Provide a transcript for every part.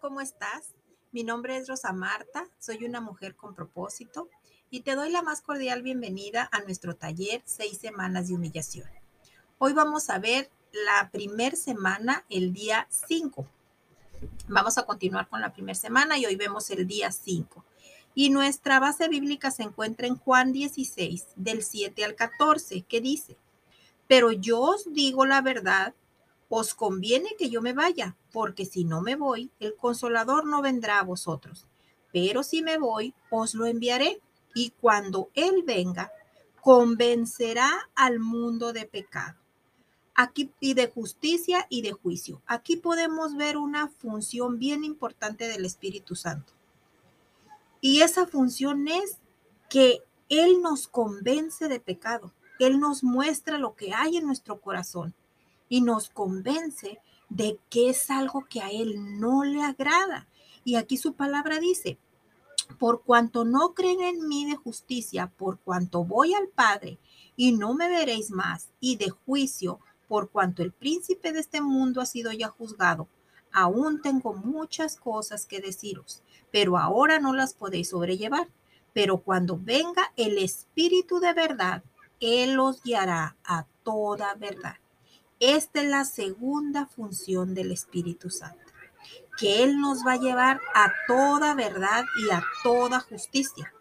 ¿cómo estás? Mi nombre es Rosa Marta, soy una mujer con propósito y te doy la más cordial bienvenida a nuestro taller Seis Semanas de Humillación. Hoy vamos a ver la primer semana, el día 5. Vamos a continuar con la primera semana y hoy vemos el día 5. Y nuestra base bíblica se encuentra en Juan 16, del 7 al 14, que dice, pero yo os digo la verdad, os conviene que yo me vaya, porque si no me voy, el consolador no vendrá a vosotros. Pero si me voy, os lo enviaré, y cuando Él venga, convencerá al mundo de pecado. Aquí y de justicia y de juicio. Aquí podemos ver una función bien importante del Espíritu Santo. Y esa función es que Él nos convence de pecado. Él nos muestra lo que hay en nuestro corazón y nos convence de que es algo que a Él no le agrada. Y aquí su palabra dice, por cuanto no creen en mí de justicia, por cuanto voy al Padre y no me veréis más, y de juicio, por cuanto el príncipe de este mundo ha sido ya juzgado, aún tengo muchas cosas que deciros, pero ahora no las podéis sobrellevar. Pero cuando venga el Espíritu de verdad, Él os guiará a toda verdad esta es la segunda función del Espíritu Santo, que Él nos va a llevar a toda verdad y a toda justicia.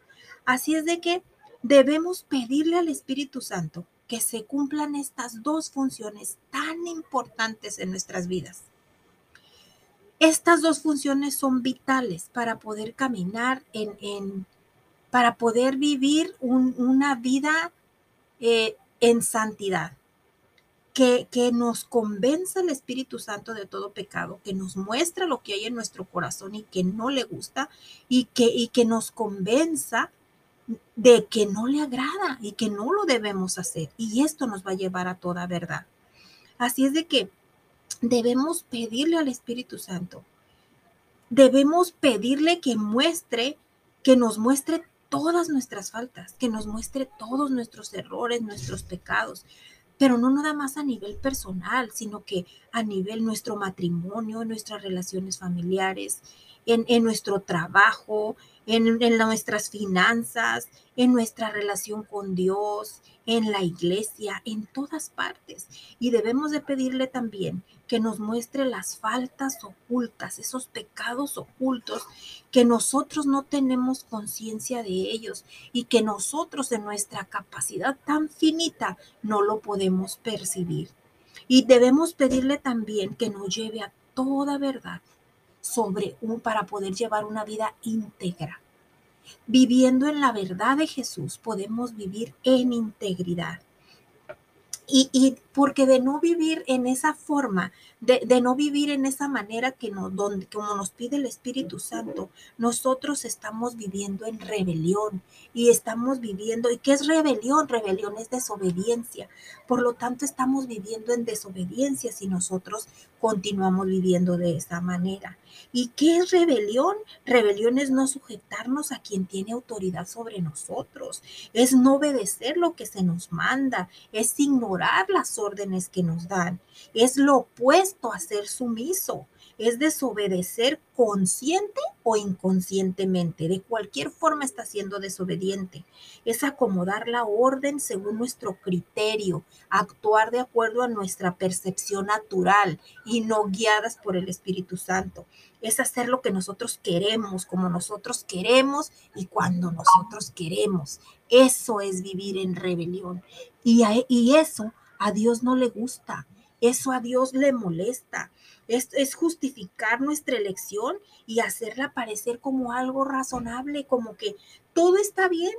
Así es de que debemos pedirle al Espíritu Santo que se cumplan estas dos funciones tan importantes en nuestras vidas. Estas dos funciones son vitales para poder caminar en, para poder vivir una vida eh, en santidad que, nos convenza el Espíritu Santo de todo pecado, que nos muestra lo que hay en nuestro corazón y que no le gusta y que, y que nos convenza de que no le agrada y que no lo debemos hacer. Y esto nos va a llevar a toda verdad. Así es de que debemos pedirle al Espíritu Santo, debemos pedirle que muestre, que nos muestre todas nuestras faltas, que nos muestre todos nuestros errores, nuestros pecados, pero no nada más a nivel personal, sino que a nivel nuestro matrimonio, nuestras relaciones familiares, en, en nuestro trabajo, en, en, nuestras finanzas, en nuestra relación con Dios, en la iglesia, en todas partes. Y debemos de pedirle también que nos muestre las faltas ocultas, esos pecados ocultos que nosotros no tenemos conciencia de ellos y que nosotros en nuestra capacidad tan finita no lo podemos percibir. Y debemos pedirle también que nos lleve a toda verdad sobre un para poder llevar una vida íntegra. Viviendo en la verdad de Jesús podemos vivir en integridad. Y, porque de no vivir en esa forma, de, no vivir en esa manera que nos, donde, como nos pide el Espíritu Santo, nosotros estamos viviendo en rebelión y estamos viviendo, ¿y qué es rebelión? Rebelión es desobediencia. Por lo tanto, estamos viviendo en desobediencia si nosotros continuamos viviendo de esa manera. ¿Y qué es rebelión? Rebelión es no sujetarnos a quien tiene autoridad sobre nosotros, es no obedecer lo que se nos manda, es ignorar las órdenes que nos dan, es lo opuesto a ser sumiso es desobedecer consciente o inconscientemente. De cualquier forma está siendo desobediente. Es acomodar la orden según nuestro criterio, actuar de acuerdo a nuestra percepción natural y no guiadas por el Espíritu Santo. Es hacer lo que nosotros queremos, como nosotros queremos y cuando nosotros queremos. Eso es vivir en rebelión. Y, y eso a Dios no le gusta. Eso a Dios le molesta. Es, justificar nuestra elección y hacerla parecer como algo razonable, como que todo está bien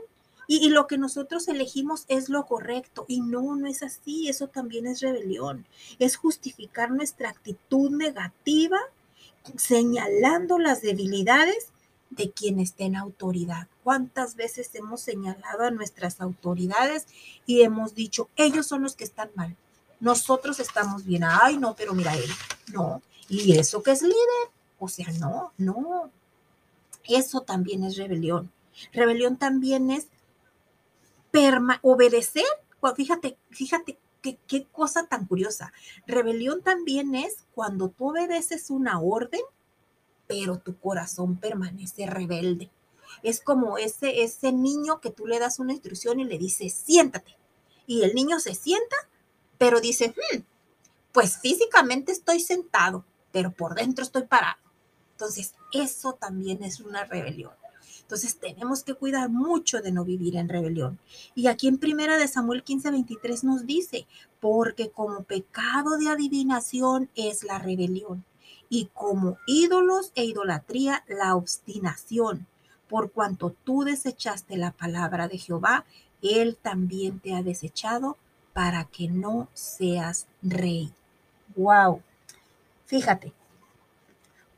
y, y, lo que nosotros elegimos es lo correcto. Y no, no es así. Eso también es rebelión. Es justificar nuestra actitud negativa señalando las debilidades de quien esté en autoridad. ¿Cuántas veces hemos señalado a nuestras autoridades y hemos dicho, ellos son los que están mal? Nosotros estamos bien, ay, no, pero mira él, no, y eso que es líder, o sea, no, no, eso también es rebelión. Rebelión también es obedecer, fíjate, fíjate qué, qué cosa tan curiosa. Rebelión también es cuando tú obedeces una orden, pero tu corazón permanece rebelde. Es como ese, ese niño que tú le das una instrucción y le dices, siéntate. Y el niño se sienta, pero dice, hmm, pues físicamente estoy sentado, pero por dentro estoy parado. Entonces, eso también es una rebelión. Entonces, tenemos que cuidar mucho de no vivir en rebelión. Y aquí en Primera de Samuel 15, 23 nos dice, porque como pecado de adivinación es la rebelión, y como ídolos e idolatría la obstinación. Por cuanto tú desechaste la palabra de Jehová, Él también te ha desechado para que no seas rey. Wow. Fíjate,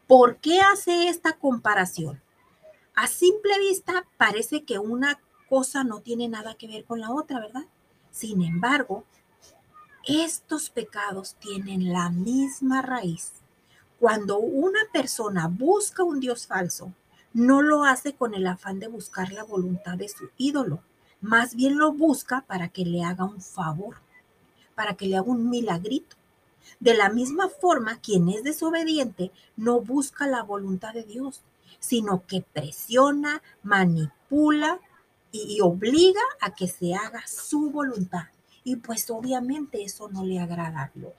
¿por qué hace esta comparación? A simple vista parece que una cosa no tiene nada que ver con la otra, ¿verdad? Sin embargo, estos pecados tienen la misma raíz. Cuando una persona busca un Dios falso, no lo hace con el afán de buscar la voluntad de su ídolo, más bien lo busca para que le haga un favor, para que le haga un milagrito. De la misma forma, quien es desobediente no busca la voluntad de Dios, sino que presiona, manipula y, obliga a que se haga su voluntad. Y pues obviamente eso no le agrada a Dios.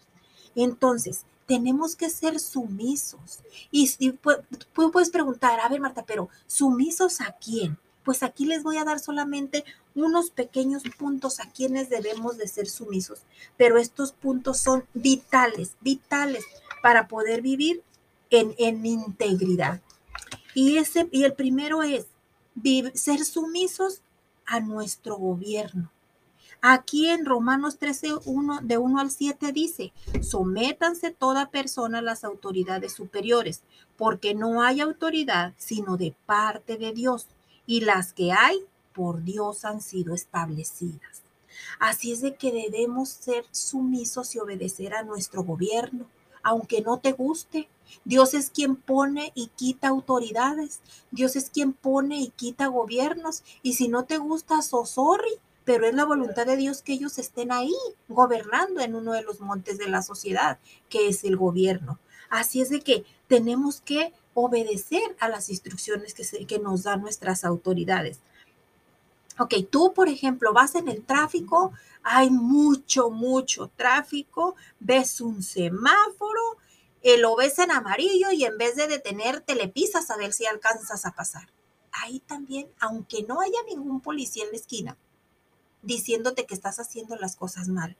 Entonces, tenemos que ser sumisos. Y, y puedes preguntar, a ver Marta, pero ¿sumisos a quién? Pues aquí les voy a dar solamente unos pequeños puntos a quienes debemos de ser sumisos, pero estos puntos son vitales, vitales para poder vivir en, en integridad. Y, ese, y el primero es ser sumisos a nuestro gobierno. Aquí en Romanos 13, 1, de 1 al 7 dice, sométanse toda persona a las autoridades superiores, porque no hay autoridad sino de parte de Dios y las que hay por Dios han sido establecidas. Así es de que debemos ser sumisos y obedecer a nuestro gobierno, aunque no te guste. Dios es quien pone y quita autoridades. Dios es quien pone y quita gobiernos. Y si no te gusta, so sorry, pero es la voluntad de Dios que ellos estén ahí gobernando en uno de los montes de la sociedad, que es el gobierno. Así es de que tenemos que obedecer a las instrucciones que, que nos dan nuestras autoridades. Ok, tú, por ejemplo, vas en el tráfico, hay mucho, mucho tráfico, ves un semáforo, eh, lo ves en amarillo y en vez de detenerte le pisas a ver si alcanzas a pasar. Ahí también, aunque no haya ningún policía en la esquina diciéndote que estás haciendo las cosas mal,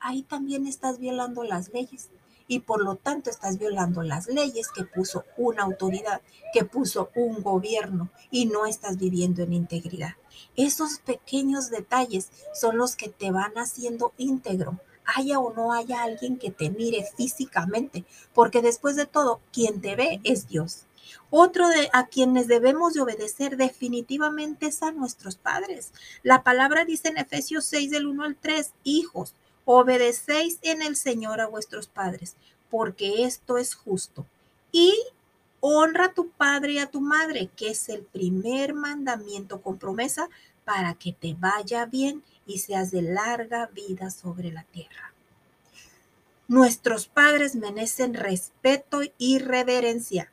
ahí también estás violando las leyes y por lo tanto estás violando las leyes que puso una autoridad, que puso un gobierno y no estás viviendo en integridad. Esos pequeños detalles son los que te van haciendo íntegro, haya o no haya alguien que te mire físicamente, porque después de todo, quien te ve es Dios. Otro de a quienes debemos de obedecer definitivamente es a nuestros padres. La palabra dice en Efesios 6 del 1 al 3, hijos, obedecéis en el Señor a vuestros padres, porque esto es justo. Y honra a tu padre y a tu madre, que es el primer mandamiento con promesa para que te vaya bien y seas de larga vida sobre la tierra. Nuestros padres merecen respeto y reverencia.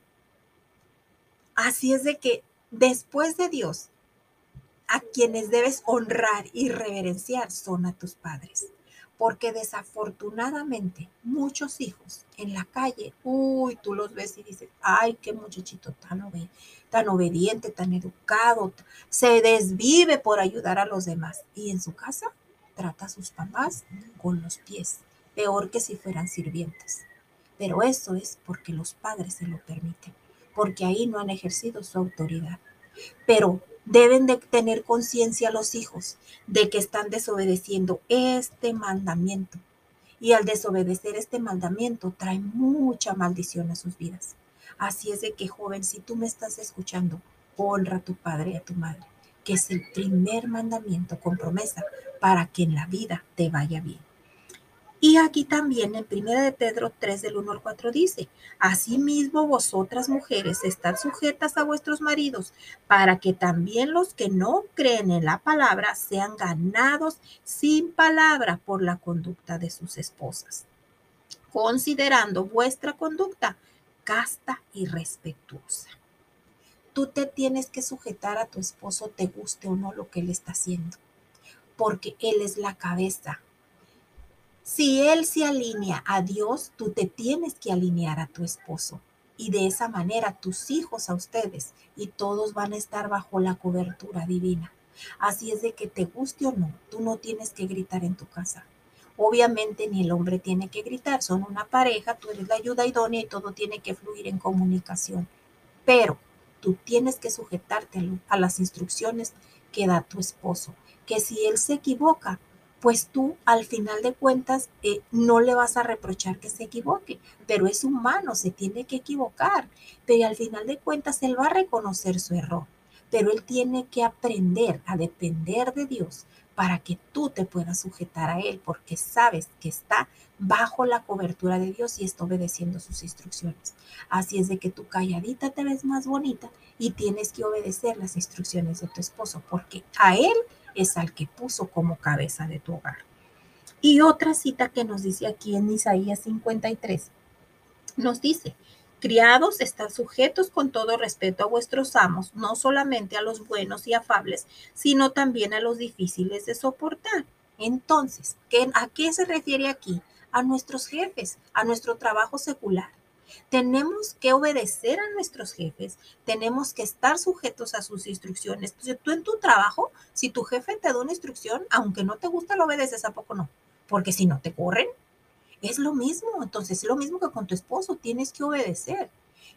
Así es de que después de Dios, a quienes debes honrar y reverenciar son a tus padres porque desafortunadamente muchos hijos en la calle, uy, tú los ves y dices, ay, qué muchachito tan, obediente, tan educado, se desvive por ayudar a los demás. Y en su casa trata a sus papás con los pies, peor que si fueran sirvientes. Pero eso es porque los padres se lo permiten, porque ahí no han ejercido su autoridad. Pero deben de tener conciencia los hijos de que están desobedeciendo este mandamiento. Y al desobedecer este mandamiento trae mucha maldición a sus vidas. Así es de que, joven, si tú me estás escuchando, honra a tu padre y a tu madre, que es el primer mandamiento con promesa para que en la vida te vaya bien. Y aquí también en 1 de Pedro 3 del 1 al 4 dice, Asimismo vosotras mujeres estad sujetas a vuestros maridos, para que también los que no creen en la palabra sean ganados sin palabra por la conducta de sus esposas, considerando vuestra conducta casta y respetuosa. Tú te tienes que sujetar a tu esposo, te guste o no lo que él está haciendo, porque él es la cabeza. Si él se alinea a Dios, tú te tienes que alinear a tu esposo. Y de esa manera tus hijos a ustedes y todos van a estar bajo la cobertura divina. Así es de que te guste o no, tú no tienes que gritar en tu casa. Obviamente ni el hombre tiene que gritar, son una pareja, tú eres la ayuda idónea y todo tiene que fluir en comunicación. Pero tú tienes que sujetarte a las instrucciones que da tu esposo, que si él se equivoca, pues tú al final de cuentas eh, no le vas a reprochar que se equivoque, pero es humano, se tiene que equivocar, pero al final de cuentas él va a reconocer su error, pero él tiene que aprender a depender de Dios para que tú te puedas sujetar a Él, porque sabes que está bajo la cobertura de Dios y está obedeciendo sus instrucciones. Así es de que tú calladita te ves más bonita y tienes que obedecer las instrucciones de tu esposo, porque a Él es al que puso como cabeza de tu hogar. Y otra cita que nos dice aquí en Isaías 53, nos dice, Criados, están sujetos con todo respeto a vuestros amos, no solamente a los buenos y afables, sino también a los difíciles de soportar. Entonces, ¿a qué se refiere aquí? A nuestros jefes, a nuestro trabajo secular. Tenemos que obedecer a nuestros jefes, tenemos que estar sujetos a sus instrucciones. Entonces, tú en tu trabajo, si tu jefe te da una instrucción, aunque no te gusta, lo obedeces, ¿a poco no? Porque si no te corren, es lo mismo, entonces es lo mismo que con tu esposo, tienes que obedecer.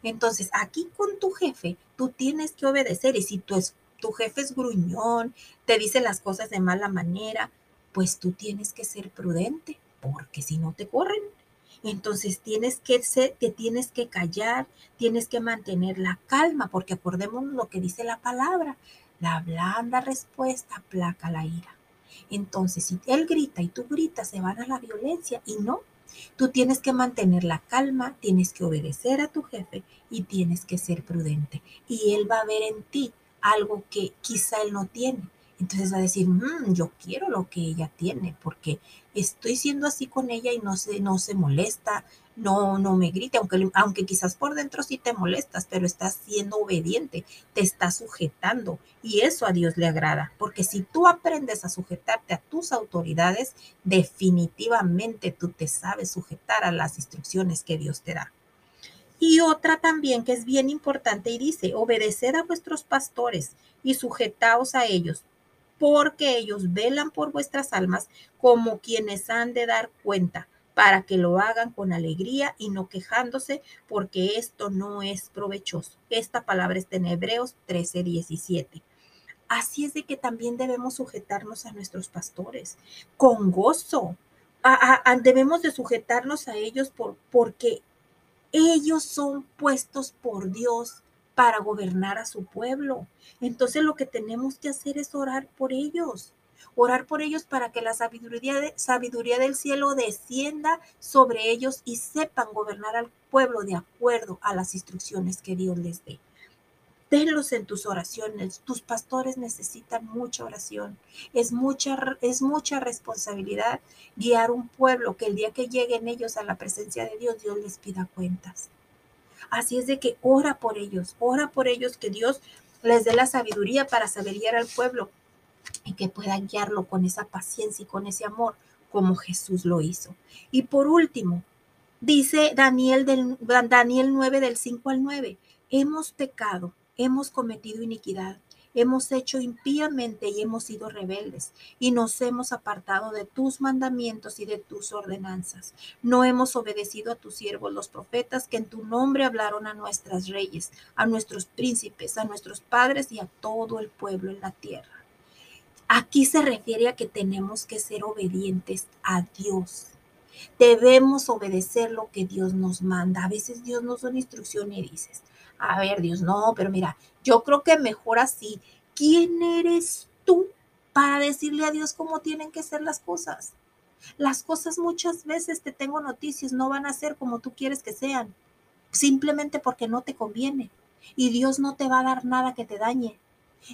Entonces, aquí con tu jefe, tú tienes que obedecer y si tu, tu jefe es gruñón, te dice las cosas de mala manera, pues tú tienes que ser prudente, porque si no te corren. Entonces tienes que ser, te tienes que callar, tienes que mantener la calma, porque acordémonos lo que dice la palabra, la blanda respuesta aplaca la ira. Entonces, si él grita y tú gritas, se van a la violencia y no, Tú tienes que mantener la calma, tienes que obedecer a tu jefe y tienes que ser prudente. Y él va a ver en ti algo que quizá él no tiene. Entonces va a decir, mm, yo quiero lo que ella tiene, porque estoy siendo así con ella y no se, no se molesta, no, no me grite, aunque, aunque quizás por dentro sí te molestas, pero estás siendo obediente, te estás sujetando y eso a Dios le agrada, porque si tú aprendes a sujetarte a tus autoridades, definitivamente tú te sabes sujetar a las instrucciones que Dios te da. Y otra también que es bien importante y dice, obedeced a vuestros pastores y sujetaos a ellos, porque ellos velan por vuestras almas como quienes han de dar cuenta, para que lo hagan con alegría y no quejándose, porque esto no es provechoso. Esta palabra está en Hebreos 13, 17. Así es de que también debemos sujetarnos a nuestros pastores con gozo. debemos de sujetarnos a ellos por, porque ellos son puestos por Dios para gobernar a su pueblo. Entonces lo que tenemos que hacer es orar por ellos. Orar por ellos para que la sabiduría, de, sabiduría del cielo descienda sobre ellos y sepan gobernar al pueblo de acuerdo a las instrucciones que Dios les dé. Tenlos en tus oraciones. Tus pastores necesitan mucha oración. Es mucha, es mucha responsabilidad guiar un pueblo que el día que lleguen ellos a la presencia de Dios, Dios les pida cuentas. Así es de que ora por ellos, ora por ellos, que Dios les dé la sabiduría para saber guiar al pueblo y que puedan guiarlo con esa paciencia y con ese amor como Jesús lo hizo. Y por último, dice Daniel, del, Daniel 9 del 5 al 9, hemos pecado, hemos cometido iniquidad hemos hecho impíamente y hemos sido rebeldes y nos hemos apartado de tus mandamientos y de tus ordenanzas. No hemos obedecido a tus siervos los profetas que en tu nombre hablaron a nuestras reyes, a nuestros príncipes, a nuestros padres y a todo el pueblo en la tierra. Aquí se refiere a que tenemos que ser obedientes a Dios. Debemos obedecer lo que Dios nos manda. A veces Dios nos da una instrucción y dices, a ver, Dios, no, pero mira, yo creo que mejor así. ¿Quién eres tú para decirle a Dios cómo tienen que ser las cosas? Las cosas muchas veces te tengo noticias, no van a ser como tú quieres que sean, simplemente porque no te conviene. Y Dios no te va a dar nada que te dañe.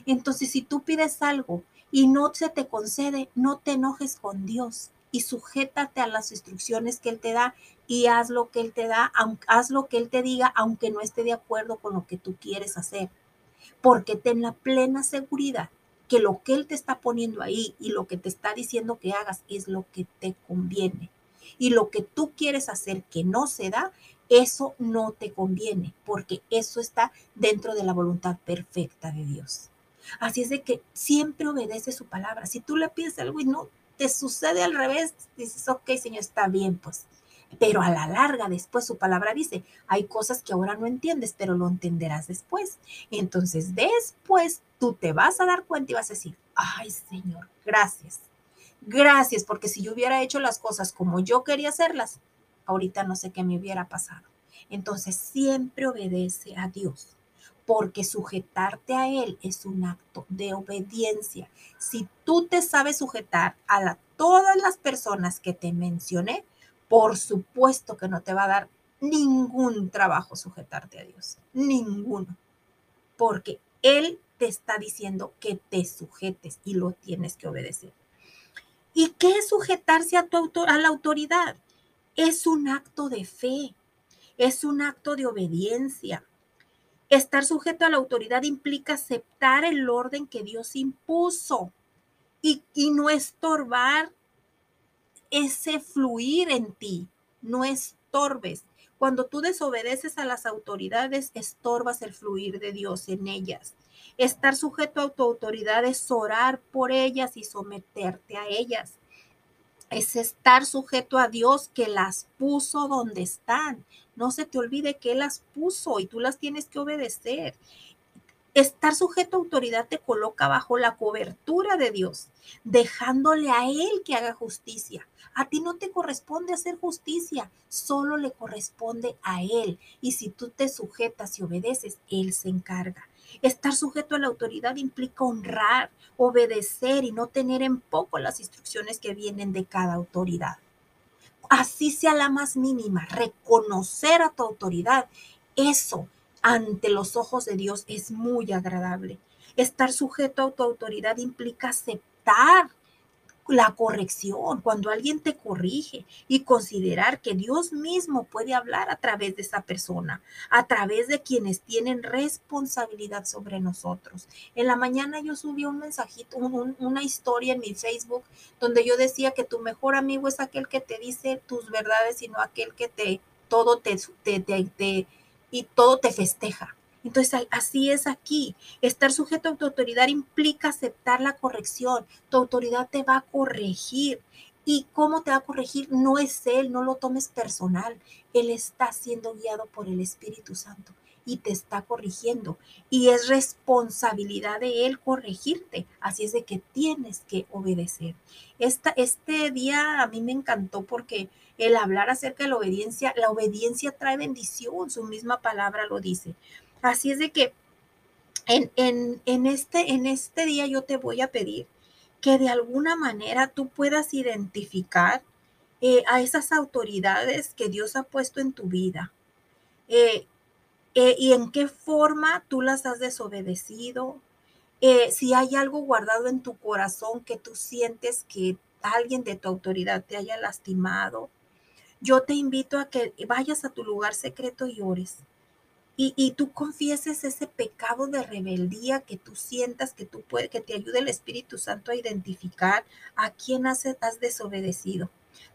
Entonces, si tú pides algo y no se te concede, no te enojes con Dios. Y sujétate a las instrucciones que Él te da y haz lo que Él te da, haz lo que Él te diga, aunque no esté de acuerdo con lo que tú quieres hacer. Porque ten la plena seguridad que lo que Él te está poniendo ahí y lo que te está diciendo que hagas es lo que te conviene. Y lo que tú quieres hacer que no se da, eso no te conviene, porque eso está dentro de la voluntad perfecta de Dios. Así es de que siempre obedece su palabra. Si tú le pides algo y no te sucede al revés, dices, ok, Señor, está bien, pues. Pero a la larga, después su palabra dice, hay cosas que ahora no entiendes, pero lo entenderás después. Entonces, después tú te vas a dar cuenta y vas a decir, ay, Señor, gracias. Gracias, porque si yo hubiera hecho las cosas como yo quería hacerlas, ahorita no sé qué me hubiera pasado. Entonces, siempre obedece a Dios porque sujetarte a Él es un acto de obediencia. Si tú te sabes sujetar a todas las personas que te mencioné, por supuesto que no te va a dar ningún trabajo sujetarte a Dios, ninguno, porque Él te está diciendo que te sujetes y lo tienes que obedecer. ¿Y qué es sujetarse a, tu autor, a la autoridad? Es un acto de fe, es un acto de obediencia, Estar sujeto a la autoridad implica aceptar el orden que Dios impuso y, no estorbar ese fluir en ti. No estorbes. Cuando tú desobedeces a las autoridades, estorbas el fluir de Dios en ellas. Estar sujeto a tu autoridad es orar por ellas y someterte a ellas es estar sujeto a Dios que las puso donde están. No se te olvide que Él las puso y tú las tienes que obedecer. Estar sujeto a autoridad te coloca bajo la cobertura de Dios, dejándole a Él que haga justicia. A ti no te corresponde hacer justicia, solo le corresponde a Él. Y si tú te sujetas y obedeces, Él se encarga. Estar sujeto a la autoridad implica honrar, obedecer y no tener en poco las instrucciones que vienen de cada autoridad. Así sea la más mínima, reconocer a tu autoridad, eso ante los ojos de Dios es muy agradable. Estar sujeto a tu autoridad implica aceptar la corrección, cuando alguien te corrige y considerar que Dios mismo puede hablar a través de esa persona, a través de quienes tienen responsabilidad sobre nosotros. En la mañana yo subí un mensajito, una historia en mi Facebook donde yo decía que tu mejor amigo es aquel que te dice tus verdades y no aquel que te todo te, te, te y todo te festeja. Entonces, así es aquí. Estar sujeto a tu autoridad implica aceptar la corrección. Tu autoridad te va a corregir. ¿Y cómo te va a corregir? No es Él, no lo tomes personal. Él está siendo guiado por el Espíritu Santo y te está corrigiendo. Y es responsabilidad de Él corregirte. Así es de que tienes que obedecer. Esta, este día a mí me encantó porque el hablar acerca de la obediencia, la obediencia trae bendición, su misma palabra lo dice. Así es de que en, este, en este día yo te voy a pedir que de alguna manera tú puedas identificar eh, a esas autoridades que Dios ha puesto en tu vida. Eh, eh, y en qué forma tú las has desobedecido. si hay algo guardado en tu corazón que tú sientes que alguien de tu autoridad te haya lastimado, yo te invito a que vayas a tu lugar secreto y ores y, tú confieses ese pecado de rebeldía que tú sientas que tú puedes, que te ayude el Espíritu Santo a identificar a quién has, desobedecido,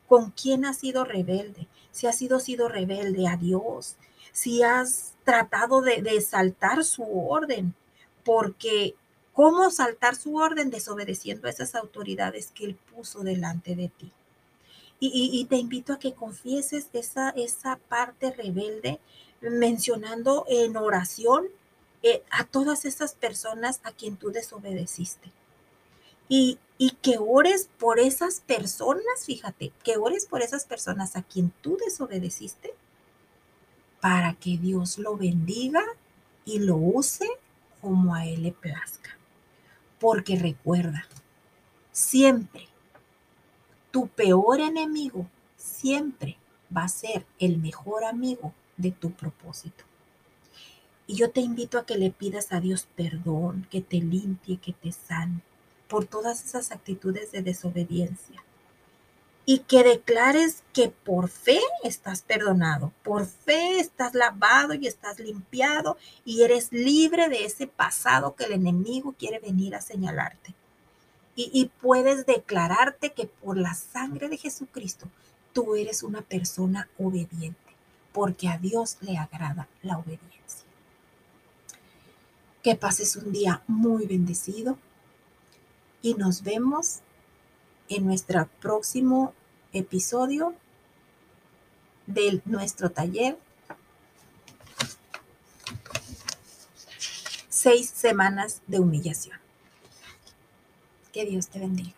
con quién has sido rebelde, si has sido, sido rebelde a Dios, si has tratado de, de saltar su orden, porque ¿cómo saltar su orden desobedeciendo a esas autoridades que Él puso delante de ti? Y, y, te invito a que confieses esa, esa parte rebelde mencionando en oración eh, a todas esas personas a quien tú desobedeciste. Y, y que ores por esas personas, fíjate, que ores por esas personas a quien tú desobedeciste para que Dios lo bendiga y lo use como a Él le plazca. Porque recuerda, siempre tu peor enemigo siempre va a ser el mejor amigo de tu propósito. Y yo te invito a que le pidas a Dios perdón, que te limpie, que te sane por todas esas actitudes de desobediencia. y que declares que por fe estás perdonado, por fe estás lavado y estás limpiado y eres libre de ese pasado que el enemigo quiere venir a señalarte. Y, puedes declararte que por la sangre de Jesucristo tú eres una persona obediente, porque a Dios le agrada la obediencia. Que pases un día muy bendecido y nos vemos en nuestro próximo episodio de nuestro taller. Seis semanas de humillación. Que Dios te bendiga.